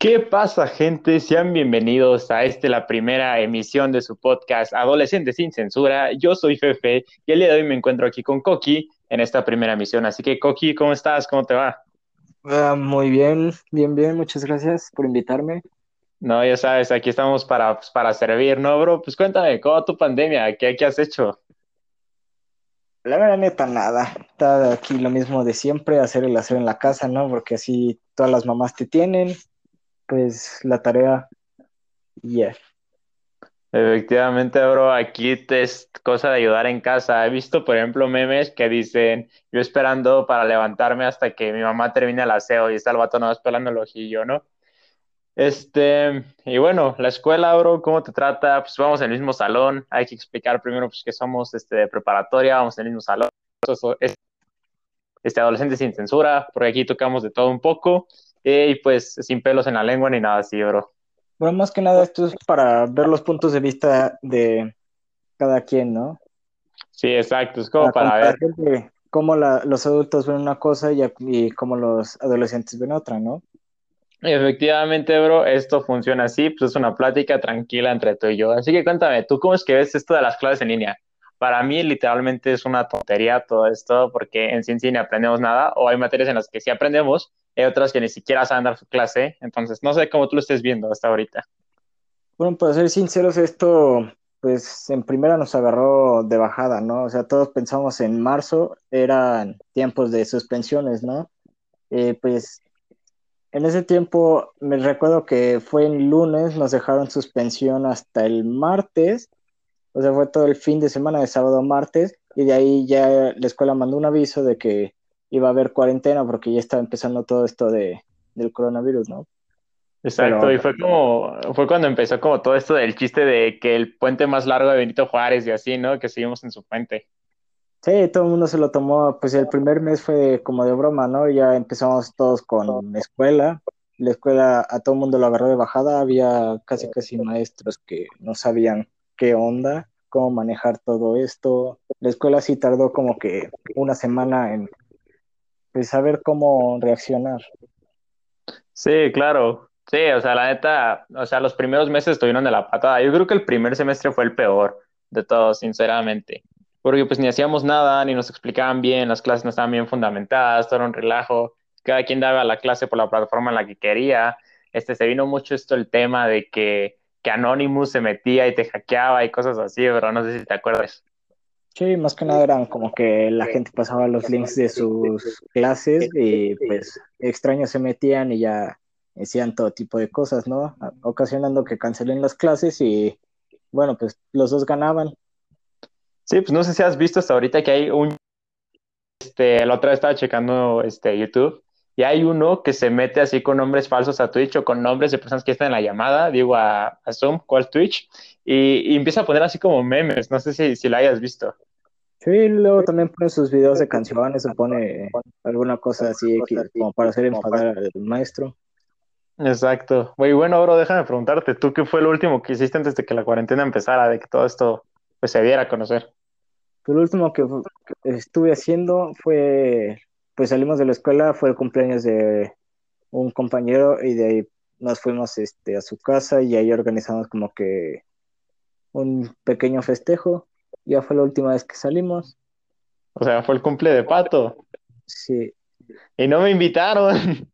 ¿Qué pasa, gente? Sean bienvenidos a este, la primera emisión de su podcast Adolescentes sin Censura. Yo soy Fefe y el día de hoy me encuentro aquí con Coqui en esta primera emisión. Así que, Coqui, ¿cómo estás? ¿Cómo te va? Ah, muy bien, bien, bien. Muchas gracias por invitarme. No, ya sabes, aquí estamos para, pues, para servir, ¿no, bro? Pues cuéntame, ¿cómo tu pandemia? ¿Qué, qué has hecho? La verdad, neta, nada. Está aquí lo mismo de siempre, hacer el hacer en la casa, ¿no? Porque así todas las mamás te tienen, pues la tarea, y ya. Efectivamente, bro, aquí es cosa de ayudar en casa. He visto, por ejemplo, memes que dicen, yo esperando para levantarme hasta que mi mamá termine el aseo y está el vato nada más pelando el ojillo, ¿no? Este, y bueno, la escuela, bro, ¿cómo te trata? Pues vamos en el mismo salón. Hay que explicar primero pues, que somos este, de preparatoria, vamos en el mismo salón. Eso es, este, adolescente sin censura, porque aquí tocamos de todo un poco. Y pues sin pelos en la lengua ni nada así, bro. Bueno, más que nada esto es para ver los puntos de vista de cada quien, ¿no? Sí, exacto, es como para, ver cómo la, los adultos ven una cosa y, y cómo los adolescentes ven otra, ¿no? Efectivamente, bro, esto funciona así, pues es una plática tranquila entre tú y yo. Así que cuéntame, ¿tú cómo es que ves esto de las clases en línea? Para mí literalmente es una tontería todo esto porque en ciencia ni aprendemos nada o hay materias en las que sí aprendemos, hay otras que ni siquiera saben dar su clase, entonces no sé cómo tú lo estés viendo hasta ahorita. Bueno, para ser sinceros, esto pues en primera nos agarró de bajada, ¿no? O sea, todos pensamos en marzo, eran tiempos de suspensiones, ¿no? Eh, pues en ese tiempo me recuerdo que fue en lunes, nos dejaron suspensión hasta el martes, o sea, fue todo el fin de semana, de sábado a martes, y de ahí ya la escuela mandó un aviso de que iba a haber cuarentena porque ya estaba empezando todo esto de, del coronavirus, ¿no? Exacto, y fue como, fue cuando empezó como todo esto del chiste de que el puente más largo de Benito Juárez y así, ¿no? Que seguimos en su puente. Sí, todo el mundo se lo tomó, pues el primer mes fue como de broma, ¿no? Ya empezamos todos con la escuela, la escuela a todo el mundo lo agarró de bajada, había casi casi maestros que no sabían qué onda, cómo manejar todo esto. La escuela sí tardó como que una semana en pues, saber cómo reaccionar. Sí, claro. Sí, o sea, la neta, o sea, los primeros meses estuvieron de la patada. Yo creo que el primer semestre fue el peor de todos, sinceramente porque pues ni hacíamos nada, ni nos explicaban bien, las clases no estaban bien fundamentadas, todo era un relajo, cada quien daba la clase por la plataforma en la que quería, este, se vino mucho esto el tema de que, que Anonymous se metía y te hackeaba y cosas así, pero no sé si te acuerdas. Sí, más que nada eran como que la gente pasaba los links de sus clases y pues extraños se metían y ya decían todo tipo de cosas, ¿no? Ocasionando que cancelen las clases y bueno, pues los dos ganaban. Sí, pues no sé si has visto hasta ahorita que hay un, este, la otra vez estaba checando este, YouTube y hay uno que se mete así con nombres falsos a Twitch o con nombres de personas que están en la llamada, digo a, a Zoom, ¿cuál Twitch? Y, empieza a poner así como memes, no sé si, si la hayas visto. Sí, luego también pone sus videos de canciones o pone alguna cosa así como para hacer enfadar al maestro. Exacto. Muy bueno, bro, déjame preguntarte, ¿tú qué fue lo último que hiciste antes de que la cuarentena empezara, de que todo esto pues, se diera a conocer? lo último que estuve haciendo fue, pues salimos de la escuela, fue el cumpleaños de un compañero y de ahí nos fuimos este, a su casa y ahí organizamos como que un pequeño festejo. Ya fue la última vez que salimos. O sea, fue el cumple de Pato. Sí. Y no me invitaron.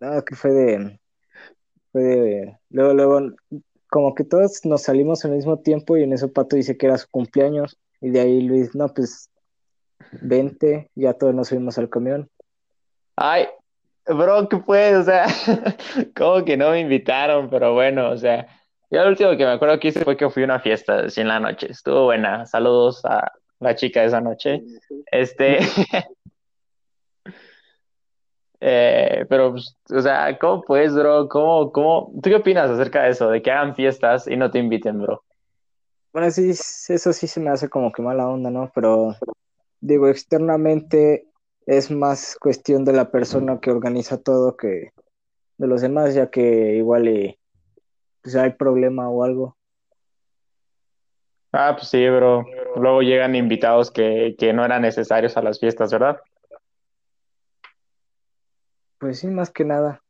No, que fue de, fue de, luego, luego, como que todos nos salimos al mismo tiempo y en eso Pato dice que era su cumpleaños. Y de ahí Luis, no, pues vente, ya todos nos subimos al camión. Ay, bro, ¿qué pues? O sea, como que no me invitaron, pero bueno, o sea, yo lo último que me acuerdo que hice fue que fui a una fiesta así en la noche. Estuvo buena. Saludos a la chica de esa noche. Este. eh, pero, pues, o sea, ¿cómo pues, bro? ¿Cómo, cómo? ¿Tú qué opinas acerca de eso? De que hagan fiestas y no te inviten, bro. Bueno, sí, eso sí se me hace como que mala onda, ¿no? Pero digo, externamente es más cuestión de la persona que organiza todo que de los demás, ya que igual y, pues hay problema o algo. Ah, pues sí, bro. Luego llegan invitados que, que no eran necesarios a las fiestas, ¿verdad? Pues sí, más que nada.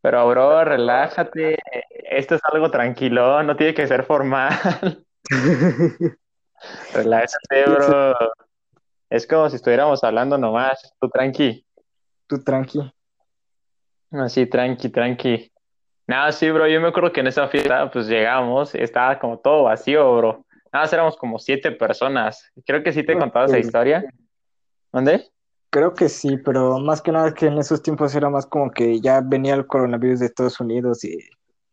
Pero, bro, relájate. Esto es algo tranquilo, no tiene que ser formal. Relájate, bro. Es como si estuviéramos hablando nomás. Tú tranqui. Tú tranqui. Así, tranqui, tranqui. Nada, sí, bro. Yo me acuerdo que en esa fiesta, pues llegamos, estaba como todo vacío, bro. Nada, éramos como siete personas. Creo que sí te he contado esa historia. ¿Dónde? Creo que sí, pero más que nada que en esos tiempos era más como que ya venía el coronavirus de Estados Unidos y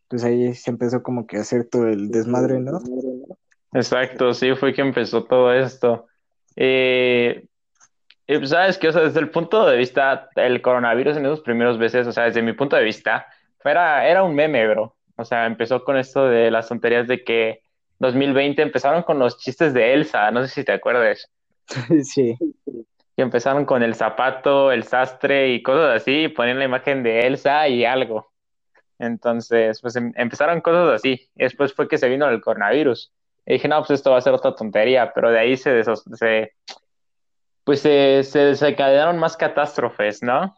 pues ahí se empezó como que a hacer todo el desmadre, ¿no? Exacto, sí, fue que empezó todo esto. Eh, y pues, sabes que, o sea, desde el punto de vista, el coronavirus en esos primeros meses, o sea, desde mi punto de vista, era, era un meme, bro. O sea, empezó con esto de las tonterías de que 2020 empezaron con los chistes de Elsa, no sé si te acuerdas. Sí. Y empezaron con el zapato, el sastre y cosas así, y ponían la imagen de Elsa y algo. Entonces, pues em- empezaron cosas así. Después fue que se vino el coronavirus. Y dije, no, pues esto va a ser otra tontería, pero de ahí se, se pues se, se desencadenaron más catástrofes, ¿no?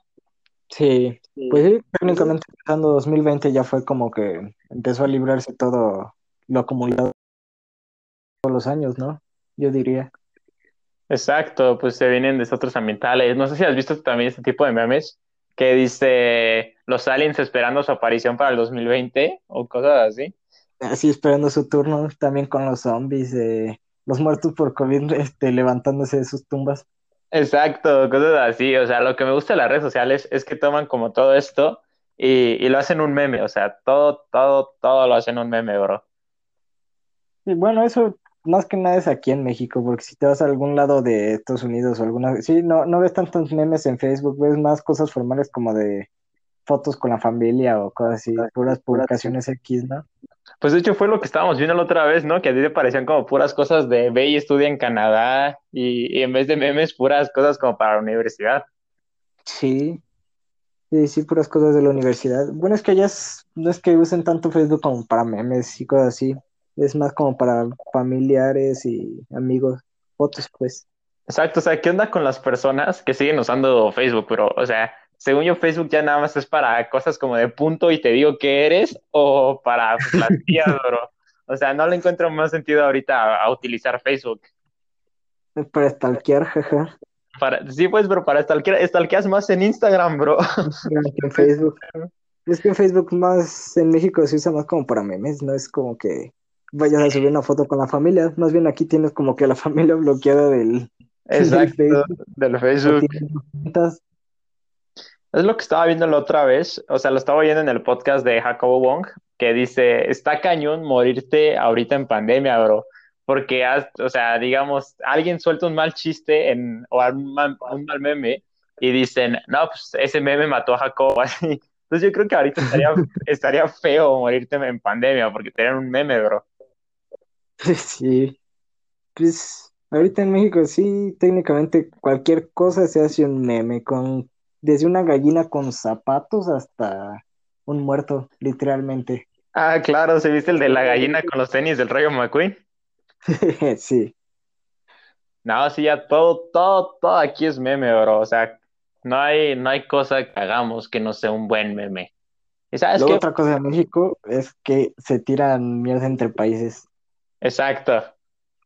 Sí, pues sí, técnicamente empezando 2020 ya fue como que empezó a librarse todo lo acumulado todos los años, ¿no? Yo diría. Exacto, pues se vienen desastres ambientales. No sé si has visto también este tipo de memes que dice los aliens esperando su aparición para el 2020 o cosas así. Así esperando su turno, también con los zombies, eh, los muertos por COVID, este, levantándose de sus tumbas. Exacto, cosas así. O sea, lo que me gusta de las redes sociales es que toman como todo esto y, lo hacen un meme. O sea, todo, todo, todo lo hacen un meme, bro. Y bueno, eso más que nada es aquí en México, porque si te vas a algún lado de Estados Unidos o alguna, sí, no, no ves tantos memes en Facebook, ves más cosas formales como de fotos con la familia o cosas así, puras publicaciones X, ¿no? Pues de hecho fue lo que estábamos viendo la otra vez, ¿no? Que a ti te parecían como puras cosas de ve y estudia en Canadá y, y en vez de memes, puras cosas como para la universidad. Sí, sí, sí, puras cosas de la universidad. Bueno, es que allá es- no es que usen tanto Facebook como para memes y cosas así, es más como para familiares y amigos, fotos, pues. Exacto, o sea, ¿qué onda con las personas que siguen usando Facebook? Pero, o sea, según yo, Facebook ya nada más es para cosas como de punto y te digo qué eres o para las tías, bro. O sea, no le encuentro más sentido ahorita a, a utilizar Facebook. Para stalkear, jaja, Para, sí, pues, pero para stalkear, stalkeas más en Instagram, bro. que en Facebook. Es que en Facebook más en México se usa más como para memes, no es como que vayas a subir una foto con la familia, más bien aquí tienes como que la familia bloqueada del, del Exacto, Facebook, del Facebook. Es lo que estaba viendo la otra vez, o sea, lo estaba viendo en el podcast de Jacobo Wong, que dice, está cañón morirte ahorita en pandemia, bro, porque, has- o sea, digamos, alguien suelta un mal chiste en, o un mal, un mal meme y dicen, no, pues ese meme mató a Jacobo, así. Entonces yo creo que ahorita estaría, estaría feo morirte en pandemia porque tenían un meme, bro. Sí, pues ahorita en México sí, técnicamente cualquier cosa se hace un meme, con desde una gallina con zapatos hasta un muerto, literalmente. Ah, claro, ¿se viste el de la gallina con los tenis del Rayo McQueen? Sí, No, sí, ya todo, todo, todo aquí es meme, bro. O sea, no hay, no hay cosa que hagamos que no sea un buen meme. ¿Y sabes luego qué? otra cosa de México es que se tiran mierda entre países. Exacto,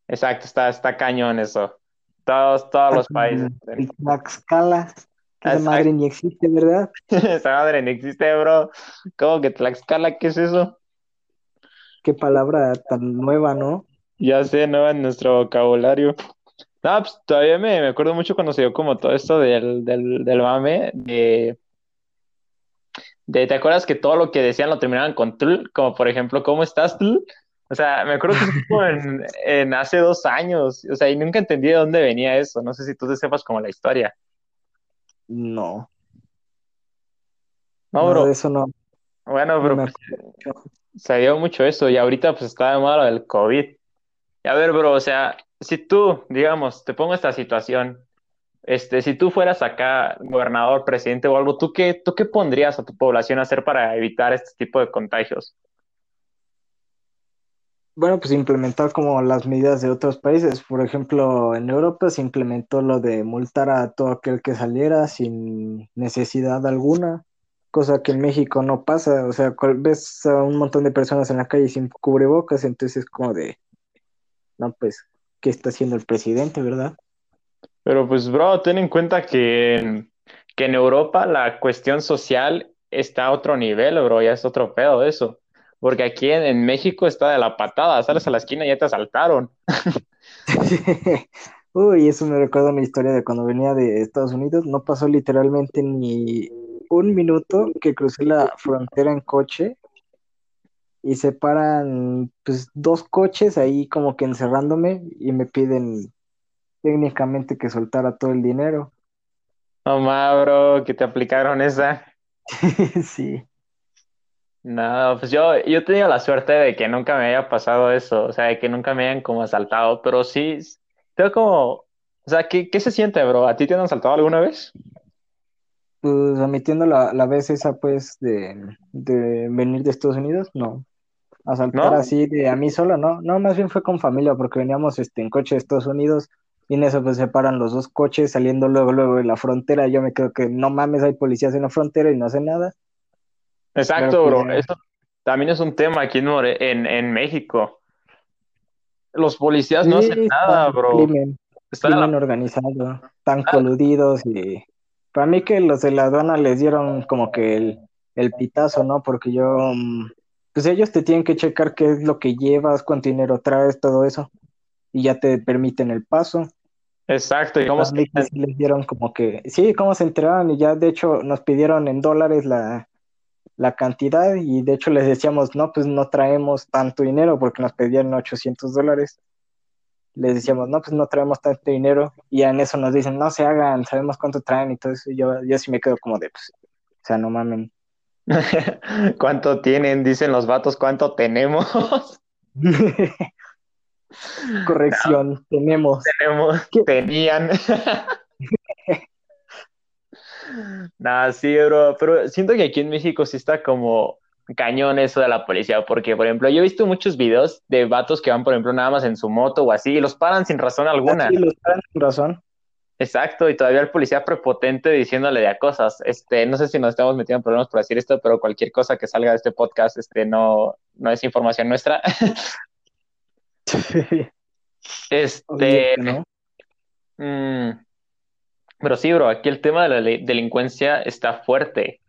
exacto, está, está cañón eso. Todos, todos los países. El Tlaxcala, que esa madre ni existe, ¿verdad? Esa madre no existe, bro. ¿Cómo que Tlaxcala? ¿Qué es eso? Qué palabra tan nueva, ¿no? Ya sé, no en nuestro vocabulario. No, pues todavía me, me acuerdo mucho cuando se dio como todo esto del, del, del mame, de, de, ¿te acuerdas que todo lo que decían lo terminaban con tl? Como por ejemplo, ¿cómo estás tl? O sea, me acuerdo que fue en, en hace dos años, o sea, y nunca entendí de dónde venía eso. No sé si tú te sepas como la historia. No, No, no, bro. eso no, Bueno, no bro, me pues, se dio mucho eso y ahorita pues está de moda del COVID. Y a ver, bro, o sea, si tú, digamos, te pongo esta situación, este, si tú fueras acá gobernador, presidente o algo, ¿tú qué, tú qué pondrías a tu población a hacer para evitar este tipo de contagios? Bueno, pues implementar como las medidas de otros países. Por ejemplo, en Europa se implementó lo de multar a todo aquel que saliera sin necesidad alguna. cosa que en México no pasa, o sea, ves a un montón de personas en la calle sin cubrebocas, entonces como de, no, pues, ¿qué está haciendo el presidente, verdad? Pero pues, bro, ten en cuenta que que en Europa la cuestión social está a otro nivel, bro, ya es otro pedo eso. Porque aquí en, en México está de la patada, sales a la esquina y ya te asaltaron. Uy, eso me recuerda a mi historia de cuando venía de Estados Unidos. No pasó literalmente ni un minuto que crucé la frontera en coche y se paran pues dos coches ahí como que encerrándome y me piden técnicamente que soltara todo el dinero. No más, bro, que te aplicaron esa. Sí. No, pues yo, yo he tenido la suerte de que nunca me haya pasado eso, o sea, de que nunca me hayan como asaltado, pero sí, tengo como, o sea, ¿qué, qué se siente, bro? ¿A ti te han asaltado alguna vez? Pues admitiendo la, la vez esa pues de, de venir de Estados Unidos, no. Asaltar ¿No? así de a mí solo, no. No, más bien fue con familia porque veníamos este, en coche de Estados Unidos y en eso pues se paran los dos coches saliendo luego, luego de la frontera. Yo me creo que no mames, hay policías en la frontera y no hacen nada. Exacto, bro, eso también es un tema aquí en, More- en, en México. Los policías no hacen nada, bro. crimen, Está la... crimen organizado, tan coludidos y para mí que los de la aduana les dieron como que el, el pitazo, ¿no? Porque yo, mm, pues ellos te tienen que checar qué es lo que llevas, cuánto dinero traes, todo eso, y ya te permiten el paso. Exacto, y cómo se les dieron como que, sí, cómo se enteraron y ya de hecho nos pidieron en dólares la, la cantidad y de hecho les decíamos, no, pues no traemos tanto dinero porque nos pedían 800 dólares. Les decíamos, no, pues no traemos tanto dinero y en eso nos dicen, no se hagan, sabemos cuánto traen y todo eso. Y yo, yo sí me quedo como de, pues, o sea, no mamen. ¿Cuánto tienen? Dicen los vatos, ¿cuánto tenemos? Corrección, tenemos. Tenemos, ¿Qué? tenían. Nada, sí, bro, pero siento que aquí en México sí está como cañón eso de la policía, porque, por ejemplo, yo he visto muchos videos de vatos que van, por ejemplo, nada más en su moto o así, y los paran sin razón alguna. Así los traen con razón. Exacto, y todavía el policía prepotente diciéndole de a cosas. Este, no sé si nos estamos metiendo en problemas por decir esto, pero cualquier cosa que salga de este podcast, este, no, no es información nuestra. Este, no. mm, pero sí, bro, aquí el tema de la delincuencia está fuerte.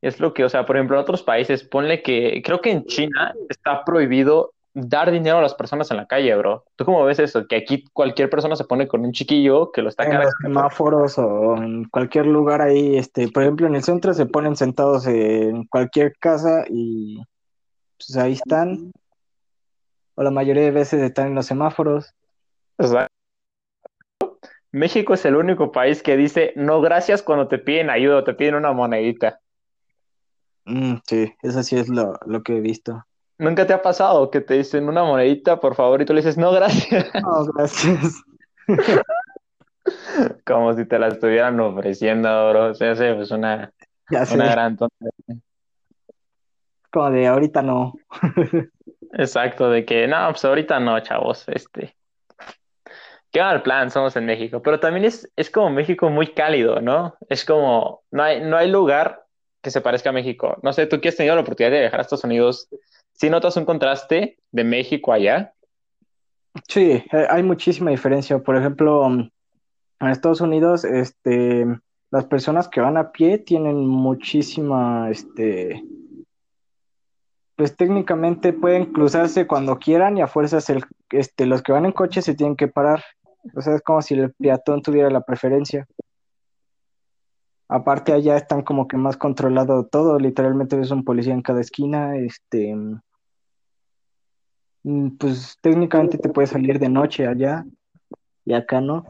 Es lo que, o sea, por ejemplo, en otros países, ponle que, creo que en China está prohibido dar dinero a las personas en la calle, bro. ¿Tú cómo ves eso? Que aquí cualquier persona se pone con un chiquillo que lo está En los semáforos o en cualquier lugar ahí, este, por ejemplo, en el centro se ponen sentados en cualquier casa y pues ahí están, o la mayoría de veces están en los semáforos. O sea, México es el único país que dice no gracias cuando te piden ayuda o te piden una monedita. Mm, sí, eso sí es lo, lo que he visto. ¿Nunca te ha pasado que te dicen una monedita, por favor, y tú le dices no gracias? No, gracias. Como si te la estuvieran ofreciendo, bro. Se hace pues una, Ya una sé, gran tontería. como de ahorita no. Exacto, de que no, pues ahorita no, chavos, este. Qué mal plan, somos en México. Pero también es, es como México muy cálido, ¿no? Es como, no hay, no hay lugar que se parezca a México. No sé, tú que has la oportunidad de viajar a Estados Unidos, ¿sí notas un contraste de México allá? Sí, eh, hay muchísima diferencia. Por ejemplo, mm, en Estados Unidos, este, las personas que van a pie tienen muchísima, este, pues técnicamente pueden cruzarse cuando quieran y a fuerzas el, este, los que van en coche se tienen que parar. O sea, es como si el peatón tuviera la preferencia. Aparte allá están como que más controlado todo, literalmente ves un policía en cada esquina, este, mm, pues técnicamente te puedes salir de noche allá y acá no.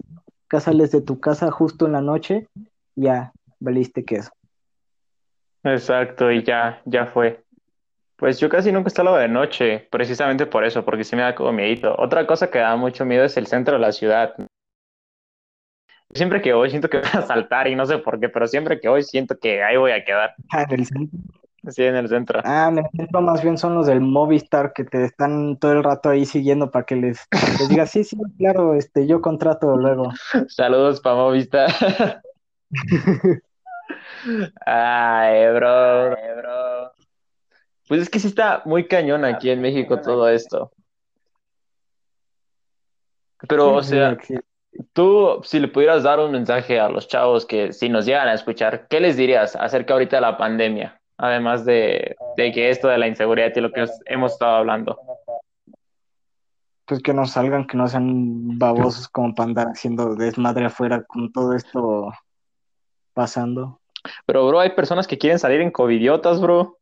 Acá sales de tu casa justo en la noche, ya valiste queso. Exacto, y ya, ya fue. Pues yo casi nunca estado de noche, precisamente por eso, porque sí me da como miedito. Otra cosa que da mucho miedo es el centro de la ciudad. Siempre que voy siento que voy a saltar y no sé por qué, pero siempre que voy siento que ahí voy a quedar, Ah, en el centro. así en el centro. Ah, en el centro más bien son los del Movistar que te están todo el rato ahí siguiendo para que les, les digas, sí, sí, claro, este, yo contrato luego. Saludos para Movistar. Ay, bro, bro. Pues es que sí está muy cañón aquí en México todo esto. Pero, o sea, tú, si le pudieras dar un mensaje a los chavos que si nos llegan a escuchar, ¿qué les dirías acerca ahorita de la pandemia? Además de, de que esto de la inseguridad y lo que os- hemos estado hablando. Pues que no salgan, que no sean babosos como para andar haciendo desmadre afuera con todo esto pasando. Pero, bro, hay personas que quieren salir en covidiotas, bro.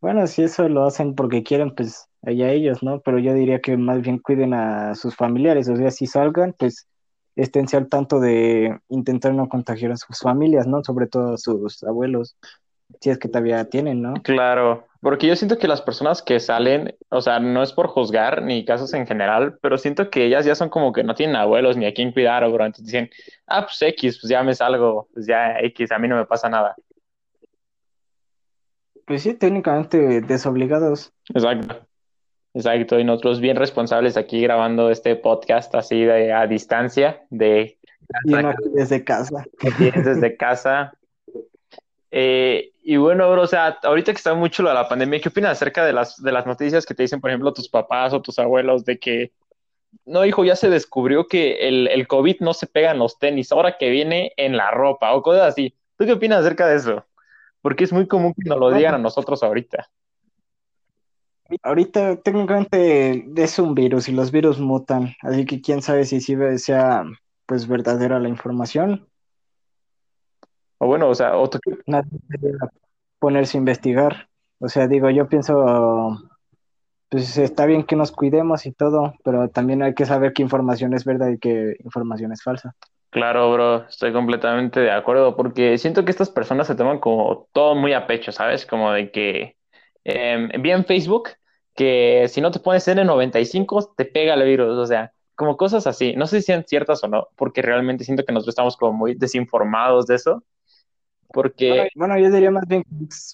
Bueno, si eso lo hacen porque quieren, pues allá ellos, ¿no? Pero yo diría que más bien cuiden a sus familiares, o sea, si salgan, pues esténse al tanto de intentar no contagiar a sus familias, ¿no? Sobre todo a sus abuelos, si es que todavía tienen, ¿no? Claro, porque yo siento que las personas que salen, o sea, no es por juzgar ni casos en general, pero siento que ellas ya son como que no tienen abuelos ni a quién cuidar, bro. Entonces dicen, ah, pues X, pues ya me salgo, pues ya X, a mí no me pasa nada. Pues sí, técnicamente desobligados. Exacto, exacto. Y nosotros bien responsables aquí grabando este podcast así de a distancia, de desde casa. desde casa. Eh, y bueno, bro, o sea, ahorita que está mucho lo de la pandemia, ¿qué opinas acerca de las, de las noticias que te dicen, por ejemplo, tus papás o tus abuelos de que, no, hijo, ya se descubrió que el, el COVID no se pega en los tenis, ahora que viene en la ropa o cosas así? ¿Tú qué opinas acerca de eso? Porque es muy común que nos lo digan a nosotros ahorita. Ahorita técnicamente es un virus y los virus mutan, así que quién sabe si sí sea pues verdadera la información. O bueno, o sea, o tú- Nadie debería ponerse a investigar. O sea, digo, yo pienso, pues está bien que nos cuidemos y todo, pero también hay que saber qué información es verdad y qué información es falsa. Claro, bro, estoy completamente de acuerdo, porque siento que estas personas se toman como todo muy a pecho, ¿sabes? Como de que eh, vi en Facebook que si no te pones N95 te pega el virus, o sea, como cosas así. No sé si sean ciertas o no, porque realmente siento que nosotros estamos como muy desinformados de eso, porque, Bueno, yo diría más bien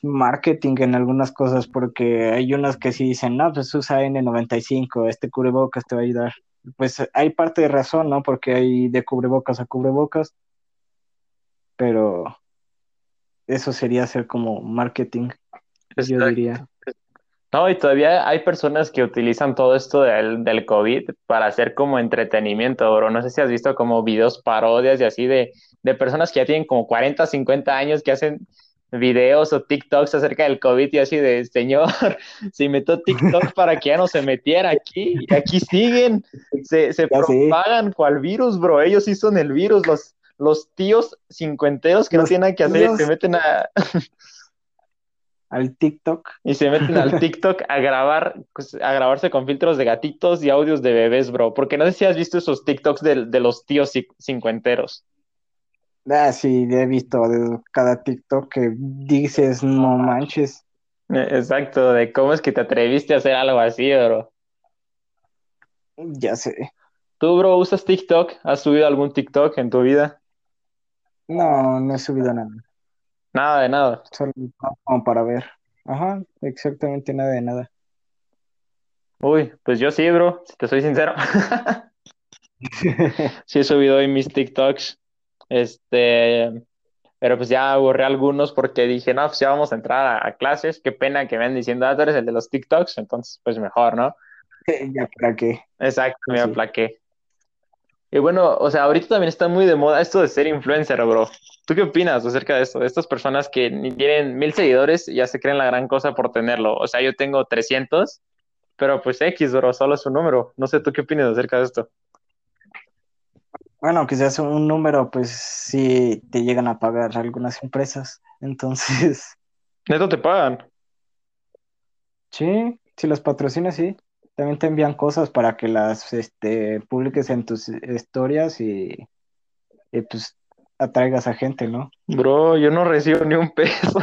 marketing en algunas cosas, porque hay unas que sí dicen, no, pues usa N95, este cubrebocas te va a ayudar. Pues hay parte de razón, ¿no? Porque hay de cubrebocas a cubrebocas, pero eso sería hacer como marketing, yo diría. No, y todavía hay personas que utilizan todo esto del, del COVID para hacer como entretenimiento, bro. No sé si has visto como videos parodias y así de, de personas que ya tienen como 40, 50 años que hacen videos o TikToks acerca del COVID y así de, señor, se inventó TikTok para que ya no se metiera aquí y aquí siguen, se, se propagan cual virus, bro. Ellos sí son el virus, los, los tíos cincuenteros que no tienen nada que hacer se meten a, Al TikTok. y se meten al TikTok a grabar, pues, a grabarse con filtros de gatitos y audios de bebés, bro. Porque no sé si has visto esos TikToks de, de los tíos ci- cincuenteros. Ah, sí, he visto de cada TikTok que dices, no manches. Eh, Exacto, de cómo es que te atreviste a hacer algo así, bro. Ya sé. ¿Tú, bro, usas TikTok? ¿Has subido algún TikTok en tu vida? No, no he subido nada. Nada de nada. Solo como para ver. Ajá, exactamente nada de nada. Uy, pues yo sí, bro, si te soy sincero. Sí he subido hoy mis TikToks. Este, pero pues ya borré algunos porque dije, no, pues ya vamos a entrar a, a clases. Qué pena que me anden diciendo, ah, tú eres el de los TikToks, entonces pues mejor, ¿no? Ya para qué. Exacto, me Sí. aplaqué. Y bueno, o sea, ahorita también está muy de moda esto de ser influencer, bro. ¿Tú qué opinas acerca de esto? De estas personas que tienen mil seguidores y ya se creen la gran cosa por tenerlo. O sea, yo tengo 300, pero pues X, bro, solo es un número. No sé, ¿tú qué opinas acerca de esto? Bueno, seas un número, pues sí te llegan a pagar algunas empresas. Entonces, Neto te pagan. sí, si los patrocinas, sí. También te envían cosas para que las este, publiques en tus historias y, y, pues atraigas a gente, ¿no? Bro, yo no recibo ni un peso.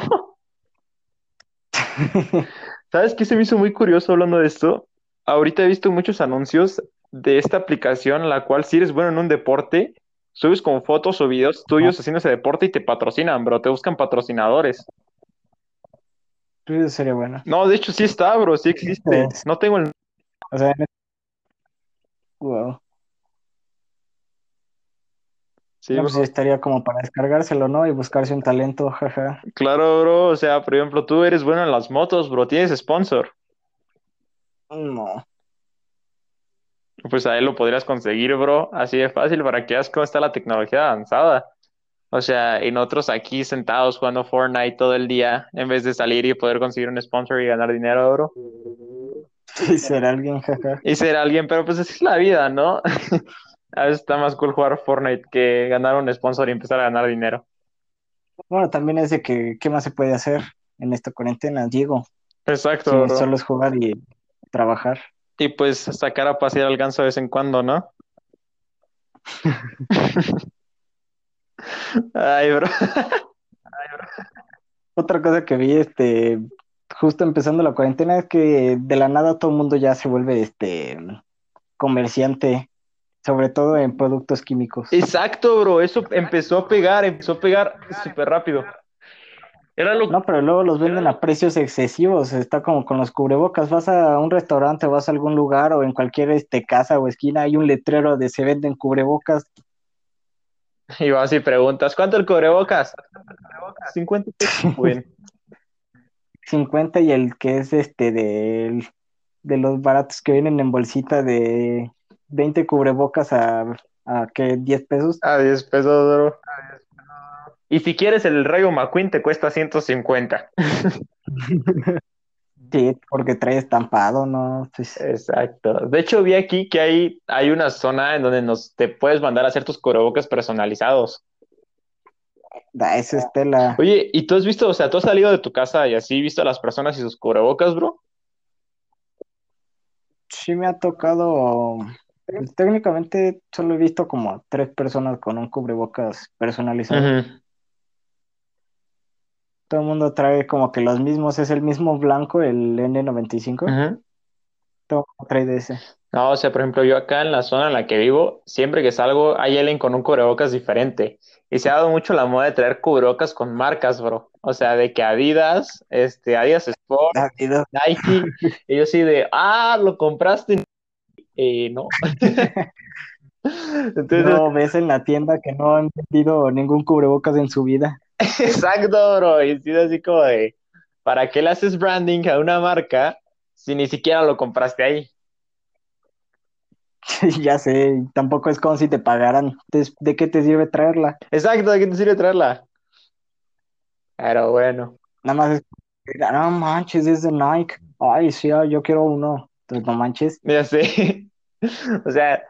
¿Sabes qué se me hizo muy curioso hablando de esto? Ahorita he visto muchos anuncios de esta aplicación, la cual si eres bueno en un deporte, subes con fotos o videos tuyos haciendo ese deporte y te patrocinan, bro, te buscan patrocinadores. Pues eso sería bueno. No, de hecho sí está, bro, sí existe. Pues- No tengo el... O sea, en- wow. Sí, No, pues estaría como para descargárselo, ¿no? Y buscarse un talento, jaja. Claro, bro. O sea, por ejemplo, tú eres bueno en las motos, bro. Tienes sponsor. No. Pues a él lo podrías conseguir, bro. Así de fácil para que veas cómo está la tecnología avanzada. O sea, y nosotros aquí sentados jugando Fortnite todo el día, en vez de salir y poder conseguir un sponsor y ganar dinero, bro. Sí, será alguien, jaja. Y ser alguien, pero pues así es la vida, ¿no? A veces está más cool jugar Fortnite que ganar un sponsor y empezar a ganar dinero. Bueno, también es de que, ¿qué más se puede hacer en esta cuarentena, Diego? Exacto, Sí, solo es jugar y trabajar. Y pues sacar a pasear al ganso de vez en cuando, ¿no? Ay, bro. Otra cosa que vi, este, justo empezando la cuarentena, es que de la nada todo el mundo ya se vuelve, este, comerciante, sobre todo en productos químicos. Exacto, bro. Eso empezó a pegar, empezó a pegar súper rápido. Era lo No, pero luego los venden a precios excesivos. Está como con los cubrebocas. Vas a un restaurante, vas a algún lugar o en cualquier este, casa o esquina, hay un letrero de se venden cubrebocas. Y vas y preguntas, ¿cuánto el cubrebocas? 50 pesos, güey. 50 y el que es este de, de los baratos que vienen en bolsita de 20 cubrebocas a, a ¿qué? 10 pesos. A 10 pesos, bro. Y si quieres el Rayo McQueen te cuesta 150. Sí, porque trae estampado, ¿no? Exacto. De hecho, vi aquí que hay, hay una zona en donde nos, te puedes mandar a hacer tus cubrebocas personalizados. da, esa es tela. Oye, ¿y tú has visto, o sea, tú has salido de tu casa y así visto a las personas y sus cubrebocas, bro? Sí me ha tocado, técnicamente solo he visto como tres personas con un cubrebocas personalizado. Ujú, Todo el mundo trae como que los mismos, es el mismo blanco, el N95. ujú. Todo el mundo trae de ese. No, o sea, por ejemplo, yo acá en la zona en la que vivo, siempre que salgo hay alguien con un cubrebocas diferente. Y se ha dado mucho la moda de traer cubrebocas con marcas, bro. O sea, de que Adidas, este, Adidas Sport, Nike, y yo sí de, ah, lo compraste. Eh, no. Entonces, No ves en la tienda que no han vendido ningún cubrebocas en su vida. Exacto, bro. Y sí, así como de, ¿para qué le haces branding a una marca si ni siquiera lo compraste ahí? Ya sé, tampoco es como si te pagaran. Entonces, ¿de qué te sirve traerla? Exacto, ¿de qué te sirve traerla? Pero bueno. Nada más es, no manches, es de Nike. Ay, sí, ah, yo quiero uno. Entonces, no manches. Ya sé. O sea,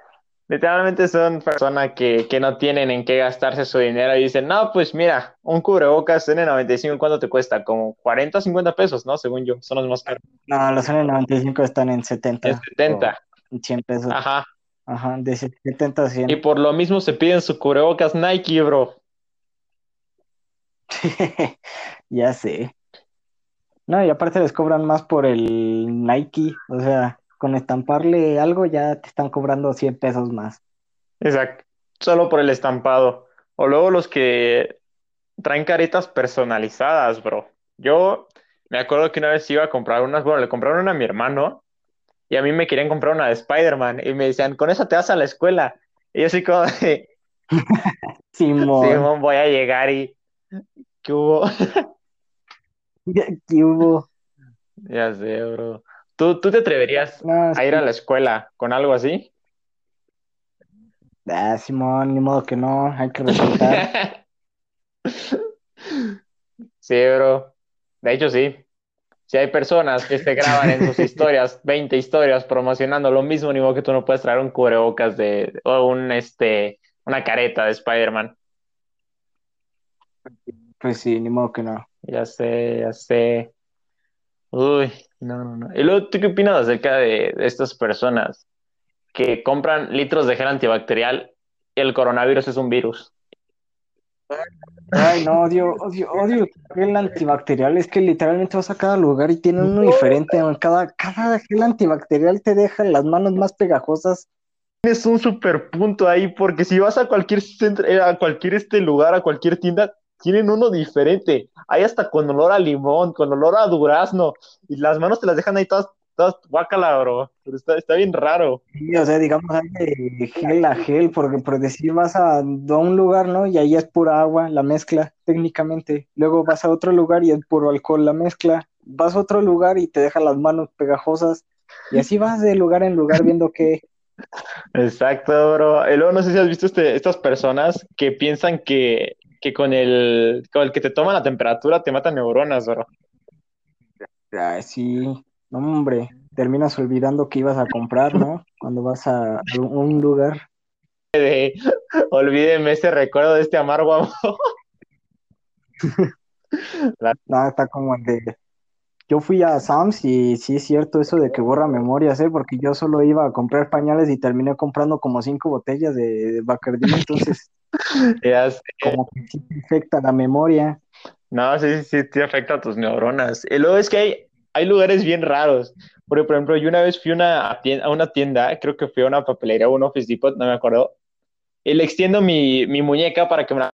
literalmente son personas que, que no tienen en qué gastarse su dinero y dicen, no, pues mira, un cubrebocas N95, ¿cuánto te cuesta? Como 40 o 50 pesos, ¿no? Según yo, son los más caros. No, los N95 están en 70 Es 70. o 100 pesos. Ajá. Ajá, de 70 a 100. Y por lo mismo se piden su cubrebocas Nike, bro. Ya sé. No, y aparte les cobran más por el Nike. O sea, con estamparle algo ya te están cobrando 100 pesos más. Exacto. Solo por el estampado. O luego los que traen caretas personalizadas, bro. Yo me acuerdo que una vez iba a comprar unas, bueno, le compraron una a mi hermano y a mí me querían comprar una de Spider-Man y me decían, con eso te vas a la escuela. Y yo así como de, Simón, Simón, voy a llegar y, ¿qué hubo? ¿qué hubo? Ya sé, bro. ¿Tú, tú te atreverías No, a ir a la escuela con algo así? Ah, Simón, ni modo que no, hay que respetar. Sí, bro. De hecho, sí. Si hay personas que se graban en sus historias, 20 historias promocionando lo mismo, ni modo que tú no puedes traer un cubrebocas de, o un, este, una careta de Spider-Man. Pues sí, ni modo que no. Ya sé, ya sé. Uy, no, no, no. Y luego, ¿tú qué opinas acerca de, de estas personas que compran litros de gel antibacterial y el coronavirus es un virus? Ay, no, odio, odio, odio el antibacterial. Es que literalmente vas a cada lugar y tiene uno diferente. Cada, cada gel antibacterial te deja las manos más pegajosas. Tienes un super punto ahí, porque si vas a cualquier centro, eh, a cualquier este lugar, a cualquier tienda, tienen uno diferente. Hay hasta con olor a limón, con olor a durazno, y las manos te las dejan ahí todas Estás guácala, bro. Pero está, está bien raro. Sí, o sea, digamos, hay de gel a gel, porque por decir vas a, a un lugar, ¿no? Y ahí es pura agua, la mezcla, técnicamente. Luego vas a otro lugar y es puro alcohol, la mezcla. Vas a otro lugar y te deja las manos pegajosas. Y así vas de lugar en lugar viendo qué. Exacto, bro. Y luego no sé si has visto este, estas personas que piensan que, que con el, con el que te toman la temperatura te matan neuronas, bro. Ay, sí, no, hombre, terminas olvidando que ibas a comprar, ¿no? Cuando vas a un lugar. De, olvídeme ese recuerdo de este amargo amor. La- No, está como el de. Yo fui a Sam's y sí es cierto eso de que borra memorias, ¿eh? Porque yo solo iba a comprar pañales y terminé comprando como cinco botellas de, de Bacardí, entonces ya sé. como que sí te afecta la memoria. No, sí, sí, sí, te afecta a tus neuronas. Y luego es que hay, hay lugares bien raros. Porque, por ejemplo, yo una vez fui a una tienda, a una tienda, creo que fui a una papelería o un Office Depot, no me acuerdo, y le extiendo mi, mi muñeca para que me la